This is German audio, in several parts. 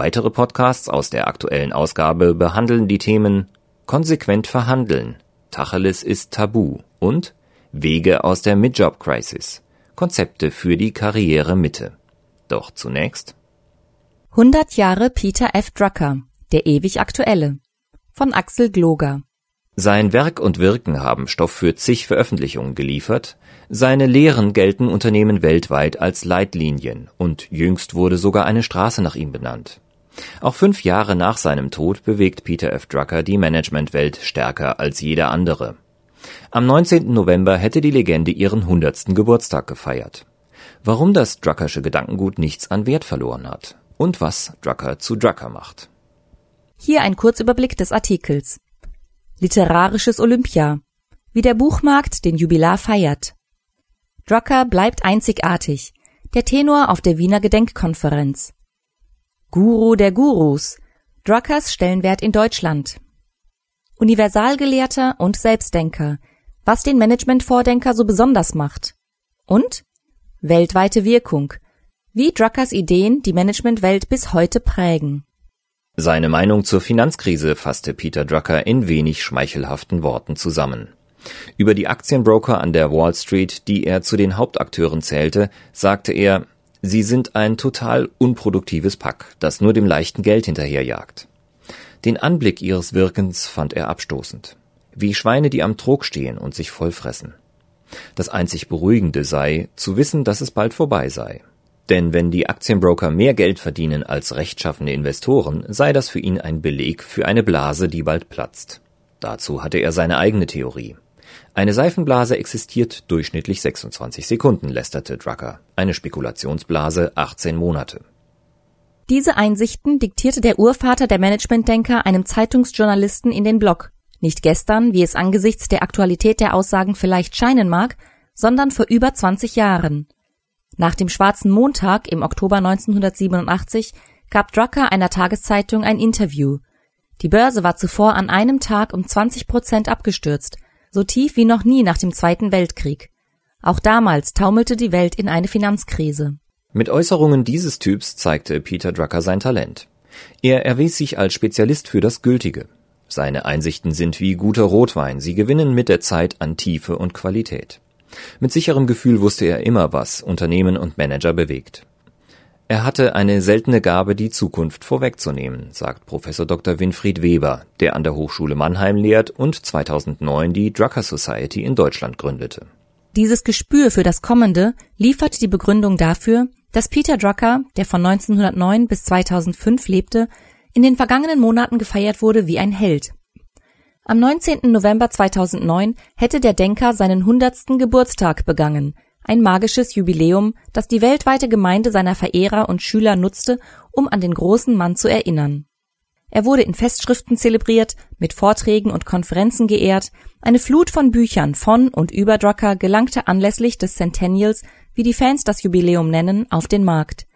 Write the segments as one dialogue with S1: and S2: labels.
S1: Weitere Podcasts aus der aktuellen Ausgabe behandeln die Themen Konsequent verhandeln, Tacheles ist tabu und Wege aus der Midjob Crisis, Konzepte für die Karrieremitte. Doch zunächst
S2: 100 Jahre Peter F. Drucker, der ewig aktuelle von Axel Gloger
S1: sein Werk und Wirken haben Stoff für zig Veröffentlichungen geliefert, seine Lehren gelten Unternehmen weltweit als Leitlinien und jüngst wurde sogar eine Straße nach ihm benannt. Auch fünf Jahre nach seinem Tod bewegt Peter F. Drucker die Managementwelt stärker als jeder andere. Am 19. November hätte die Legende ihren 100. Geburtstag gefeiert. Warum das Druckersche Gedankengut nichts an Wert verloren hat und was Drucker zu Drucker macht.
S2: Hier ein Kurzüberblick des Artikels. Literarisches Olympia. Wie der Buchmarkt den Jubilar feiert. Drucker bleibt einzigartig. Der Tenor auf der Wiener Gedenkkonferenz. Guru der Gurus, Druckers Stellenwert in Deutschland. Universalgelehrter und Selbstdenker, was den Managementvordenker so besonders macht. Und weltweite Wirkung, wie Druckers Ideen die Managementwelt bis heute prägen.
S1: Seine Meinung zur Finanzkrise fasste Peter Drucker in wenig schmeichelhaften Worten zusammen. Über die Aktienbroker an der Wall Street, die er zu den Hauptakteuren zählte, sagte er, Sie sind ein total unproduktives Pack, das nur dem leichten Geld hinterherjagt. Den Anblick ihres Wirkens fand er abstoßend. Wie Schweine, die am Trog stehen und sich vollfressen. Das einzig Beruhigende sei, zu wissen, dass es bald vorbei sei. Denn wenn die Aktienbroker mehr Geld verdienen als rechtschaffene Investoren, sei das für ihn ein Beleg für eine Blase, die bald platzt. Dazu hatte er seine eigene Theorie. Eine Seifenblase existiert durchschnittlich 26 Sekunden, lästerte Drucker. Eine Spekulationsblase 18 Monate.
S2: Diese Einsichten diktierte der Urvater der Managementdenker einem Zeitungsjournalisten in den Blog. Nicht gestern, wie es angesichts der Aktualität der Aussagen vielleicht scheinen mag, sondern vor über 20 Jahren. Nach dem Schwarzen Montag im Oktober 1987 gab Drucker einer Tageszeitung ein Interview. Die Börse war zuvor an einem Tag um 20 Prozent abgestürzt – so tief wie noch nie nach dem Zweiten Weltkrieg. Auch damals taumelte die Welt in eine Finanzkrise.
S1: Mit Äußerungen dieses Typs zeigte Peter Drucker sein Talent. Er erwies sich als Spezialist für das Gültige. Seine Einsichten sind wie guter Rotwein, sie gewinnen mit der Zeit an Tiefe und Qualität. Mit sicherem Gefühl wusste er immer, was Unternehmen und Manager bewegt. Er hatte eine seltene Gabe, die Zukunft vorwegzunehmen, sagt Professor Dr. Winfried Weber, der an der Hochschule Mannheim lehrt und 2009 die Drucker Society in Deutschland gründete.
S2: Dieses Gespür für das Kommende liefert die Begründung dafür, dass Peter Drucker, der von 1909 bis 2005 lebte, in den vergangenen Monaten gefeiert wurde wie ein Held. Am 19. November 2009 hätte der Denker seinen 100. Geburtstag begangen – ein magisches Jubiläum, das die weltweite Gemeinde seiner Verehrer und Schüler nutzte, um an den großen Mann zu erinnern. Er wurde in Festschriften zelebriert, mit Vorträgen und Konferenzen geehrt, eine Flut von Büchern von und über Drucker gelangte anlässlich des Centennials, wie die Fans das Jubiläum nennen, auf den Markt.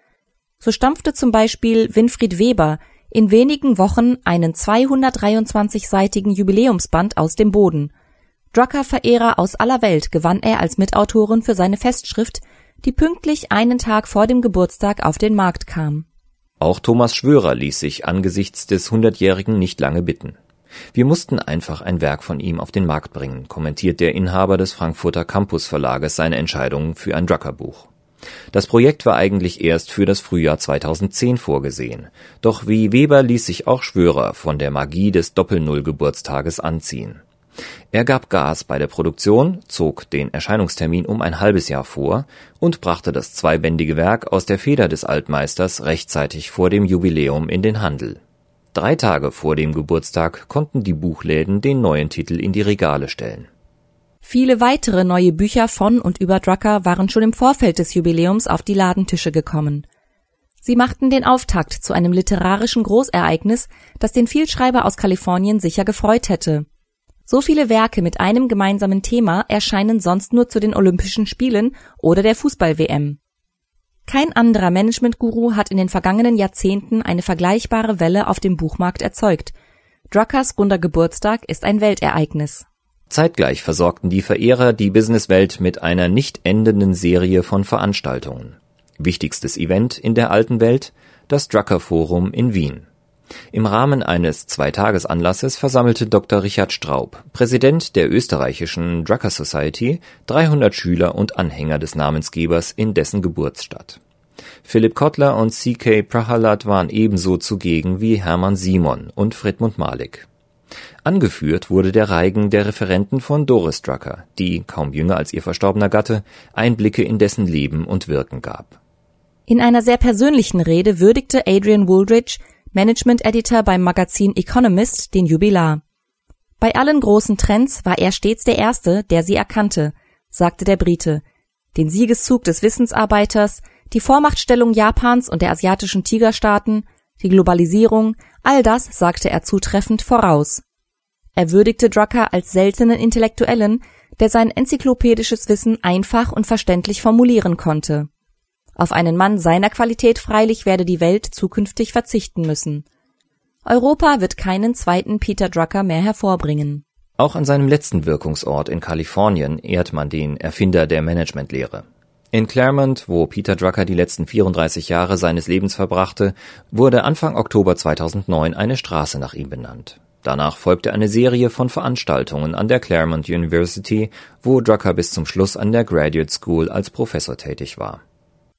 S2: So stampfte zum Beispiel Winfried Weber in wenigen Wochen einen 223-seitigen Jubiläumsband aus dem Boden – Drucker-Verehrer aus aller Welt gewann er als Mitautorin für seine Festschrift, die pünktlich einen Tag vor dem Geburtstag auf den Markt kam.
S1: Auch Thomas Schwörer ließ sich angesichts des Hundertjährigen nicht lange bitten. Wir mussten einfach ein Werk von ihm auf den Markt bringen, kommentiert der Inhaber des Frankfurter Campus Verlages seine Entscheidung für ein Drucker-Buch. Das Projekt war eigentlich erst für das Frühjahr 2010 vorgesehen. Doch wie Weber ließ sich auch Schwörer von der Magie des Doppel-Null-Geburtstages anziehen. Er gab Gas bei der Produktion, zog den Erscheinungstermin um ein halbes Jahr vor und brachte das zweibändige Werk aus der Feder des Altmeisters rechtzeitig vor dem Jubiläum in den Handel. Drei Tage vor dem Geburtstag konnten die Buchläden den neuen Titel in die Regale stellen.
S2: Viele weitere neue Bücher von und über Drucker waren schon im Vorfeld des Jubiläums auf die Ladentische gekommen. Sie machten den Auftakt zu einem literarischen Großereignis, das den Vielschreiber aus Kalifornien sicher gefreut hätte. So viele Werke mit einem gemeinsamen Thema erscheinen sonst nur zu den Olympischen Spielen oder der Fußball-WM. Kein anderer Management-Guru hat in den vergangenen Jahrzehnten eine vergleichbare Welle auf dem Buchmarkt erzeugt. Druckers runder Geburtstag ist ein Weltereignis.
S1: Zeitgleich versorgten die Verehrer die Businesswelt mit einer nicht endenden Serie von Veranstaltungen. Wichtigstes Event in der alten Welt, das Drucker Forum in Wien. Im Rahmen eines Zweitagesanlasses versammelte Dr. Richard Straub, Präsident der österreichischen Drucker Society, 300 Schüler und Anhänger des Namensgebers in dessen Geburtsstadt. Philipp Kottler und C.K. Prahalat waren ebenso zugegen wie Hermann Simon und Fredmund Malik. Angeführt wurde der Reigen der Referenten von Doris Drucker, die, kaum jünger als ihr verstorbener Gatte, Einblicke in dessen Leben und Wirken gab.
S2: In einer sehr persönlichen Rede würdigte Adrian Wooldridge, Management Editor beim Magazin Economist, den Jubilar. Bei allen großen Trends war er stets der Erste, der sie erkannte, sagte der Brite. Den Siegeszug des Wissensarbeiters, die Vormachtstellung Japans und der asiatischen Tigerstaaten, die Globalisierung, all das sagte er zutreffend voraus. Er würdigte Drucker als seltenen Intellektuellen, der sein enzyklopädisches Wissen einfach und verständlich formulieren konnte. Auf einen Mann seiner Qualität freilich werde die Welt zukünftig verzichten müssen. Europa wird keinen zweiten Peter Drucker mehr hervorbringen.
S1: Auch an seinem letzten Wirkungsort in Kalifornien ehrt man den Erfinder der Managementlehre. In Claremont, wo Peter Drucker die letzten 34 Jahre seines Lebens verbrachte, wurde Anfang Oktober 2009 eine Straße nach ihm benannt. Danach folgte eine Serie von Veranstaltungen an der Claremont University, wo Drucker bis zum Schluss an der Graduate School als Professor tätig war.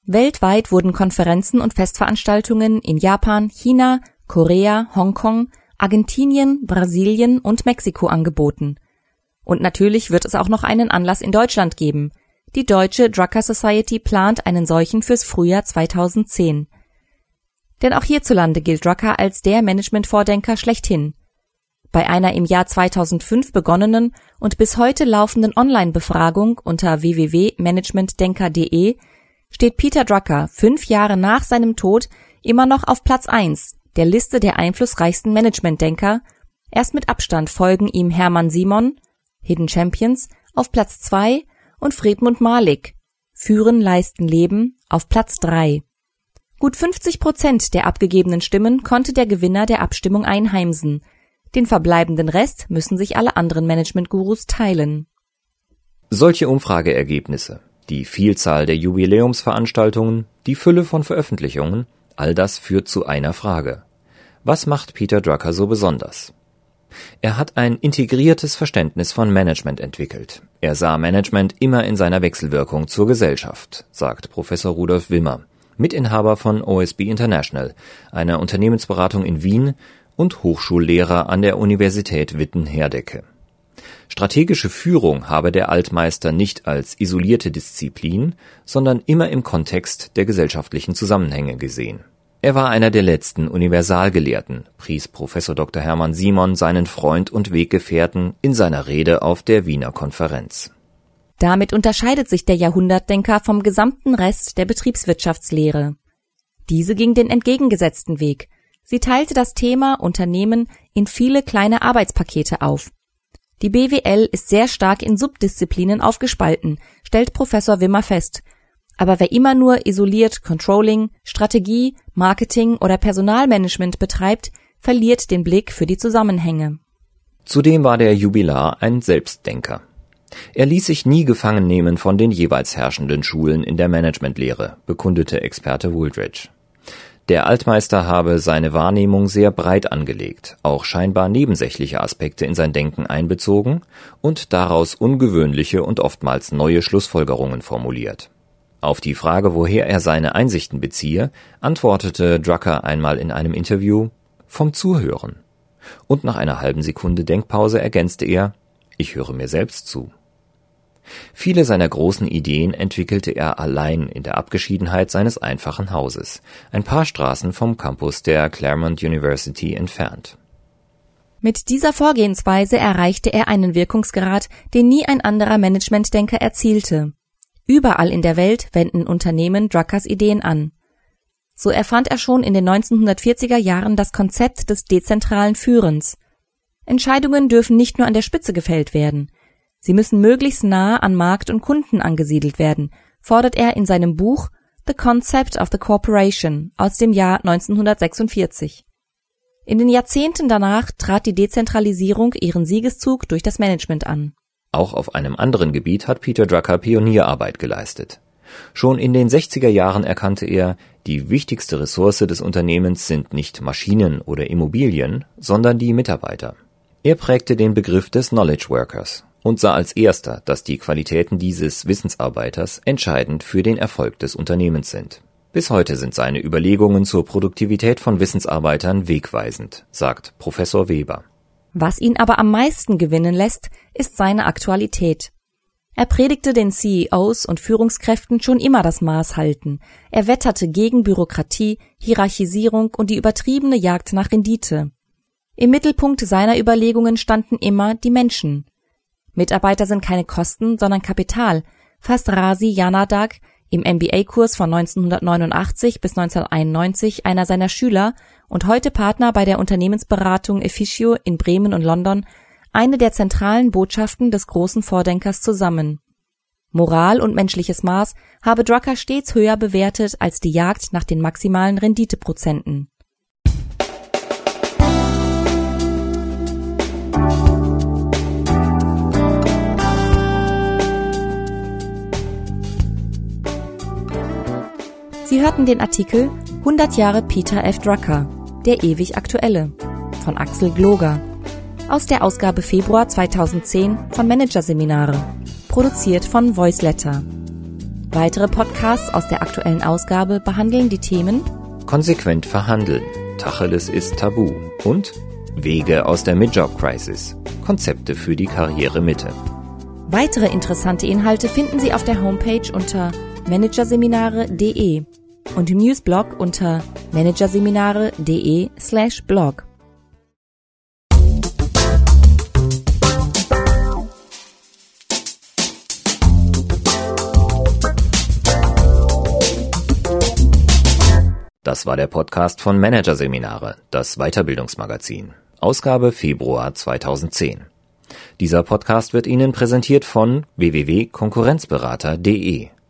S2: Weltweit wurden Konferenzen und Festveranstaltungen in Japan, China, Korea, Hongkong, Argentinien, Brasilien und Mexiko angeboten. Und natürlich wird es auch noch einen Anlass in Deutschland geben. Die Deutsche Drucker Society plant einen solchen fürs Frühjahr 2010. Denn auch hierzulande gilt Drucker als der Managementvordenker schlechthin. Bei einer im Jahr 2005 begonnenen und bis heute laufenden Online-Befragung unter www.managementdenker.de steht Peter Drucker fünf Jahre nach seinem Tod immer noch auf Platz eins der Liste der einflussreichsten Managementdenker, erst mit Abstand folgen ihm Hermann Simon (Hidden Champions) auf Platz zwei und Fredmund Malik (Führen, Leisten, Leben) auf Platz drei. Gut 50 Prozent der abgegebenen Stimmen konnte der Gewinner der Abstimmung einheimsen, den verbleibenden Rest müssen sich alle anderen Managementgurus teilen.
S1: Solche Umfrageergebnisse die Vielzahl der Jubiläumsveranstaltungen, die Fülle von Veröffentlichungen, all das führt zu einer Frage. Was macht Peter Drucker so besonders? Er hat ein integriertes Verständnis von Management entwickelt. Er sah Management immer in seiner Wechselwirkung zur Gesellschaft, sagt Professor Rudolf Wimmer, Mitinhaber von OSB International, einer Unternehmensberatung in Wien und Hochschullehrer an der Universität Witten-Herdecke. Strategische Führung habe der Altmeister nicht als isolierte Disziplin, sondern immer im Kontext der gesellschaftlichen Zusammenhänge gesehen. Er war einer der letzten Universalgelehrten, pries Professor Dr. Hermann Simon seinen Freund und Weggefährten in seiner Rede auf der Wiener Konferenz.
S2: Damit unterscheidet sich der Jahrhundertdenker vom gesamten Rest der Betriebswirtschaftslehre. Diese ging den entgegengesetzten Weg. Sie teilte das Thema Unternehmen in viele kleine Arbeitspakete auf die BWL ist sehr stark in Subdisziplinen aufgespalten, stellt Professor Wimmer fest. Aber wer immer nur isoliert Controlling, Strategie, Marketing oder Personalmanagement betreibt, verliert den Blick für die Zusammenhänge.
S1: Zudem war der Jubilar ein Selbstdenker. Er ließ sich nie gefangen nehmen von den jeweils herrschenden Schulen in der Managementlehre, bekundete Experte Wooldridge. Der Altmeister habe seine Wahrnehmung sehr breit angelegt, auch scheinbar nebensächliche Aspekte in sein Denken einbezogen und daraus ungewöhnliche und oftmals neue Schlussfolgerungen formuliert. Auf die Frage, woher er seine Einsichten beziehe, antwortete Drucker einmal in einem Interview vom Zuhören. Und nach einer halben Sekunde Denkpause ergänzte er, ich höre mir selbst zu. Viele seiner großen Ideen entwickelte er allein in der Abgeschiedenheit seines einfachen Hauses, ein paar Straßen vom Campus der Claremont University entfernt.
S2: Mit dieser Vorgehensweise erreichte er einen Wirkungsgrad, den nie ein anderer Managementdenker erzielte. Überall in der Welt wenden Unternehmen Druckers Ideen an. So erfand er schon in den 1940er Jahren das Konzept des dezentralen Führens. Entscheidungen dürfen nicht nur an der Spitze gefällt werden. Sie müssen möglichst nahe an Markt und Kunden angesiedelt werden, fordert er in seinem Buch The Concept of the Corporation aus dem Jahr 1946. In den Jahrzehnten danach trat die Dezentralisierung ihren Siegeszug durch das Management an.
S1: Auch auf einem anderen Gebiet hat Peter Drucker Pionierarbeit geleistet. Schon in den 60er Jahren erkannte er, die wichtigste Ressource des Unternehmens sind nicht Maschinen oder Immobilien, sondern die Mitarbeiter. Er prägte den Begriff des Knowledge Workers und sah als erster, dass die Qualitäten dieses Wissensarbeiters entscheidend für den Erfolg des Unternehmens sind. Bis heute sind seine Überlegungen zur Produktivität von Wissensarbeitern wegweisend, sagt Professor Weber.
S2: Was ihn aber am meisten gewinnen lässt, ist seine Aktualität. Er predigte den CEOs und Führungskräften schon immer das Maß halten. Er wetterte gegen Bürokratie, Hierarchisierung und die übertriebene Jagd nach Rendite. Im Mittelpunkt seiner Überlegungen standen immer die Menschen. Mitarbeiter sind keine Kosten, sondern Kapital, fasst Rasi Janadak im MBA-Kurs von 1989 bis 1991 einer seiner Schüler und heute Partner bei der Unternehmensberatung Efficio in Bremen und London eine der zentralen Botschaften des großen Vordenkers zusammen. Moral und menschliches Maß habe Drucker stets höher bewertet als die Jagd nach den maximalen Renditeprozenten. Sie hörten den Artikel 100 Jahre Peter F. Drucker, der ewig aktuelle von Axel Gloger aus der Ausgabe Februar 2010 von Managerseminare, produziert von Voiceletter. Weitere Podcasts aus der aktuellen Ausgabe behandeln die Themen
S1: Konsequent verhandeln, Tacheles ist tabu und Wege aus der Midjob Crisis, Konzepte für die Karrieremitte.
S2: Weitere interessante Inhalte finden Sie auf der Homepage unter managerseminare.de und im Newsblog unter managerseminare.de slash blog.
S1: Das war der Podcast von Managerseminare, das Weiterbildungsmagazin. Ausgabe Februar 2010. Dieser Podcast wird Ihnen präsentiert von www.konkurrenzberater.de.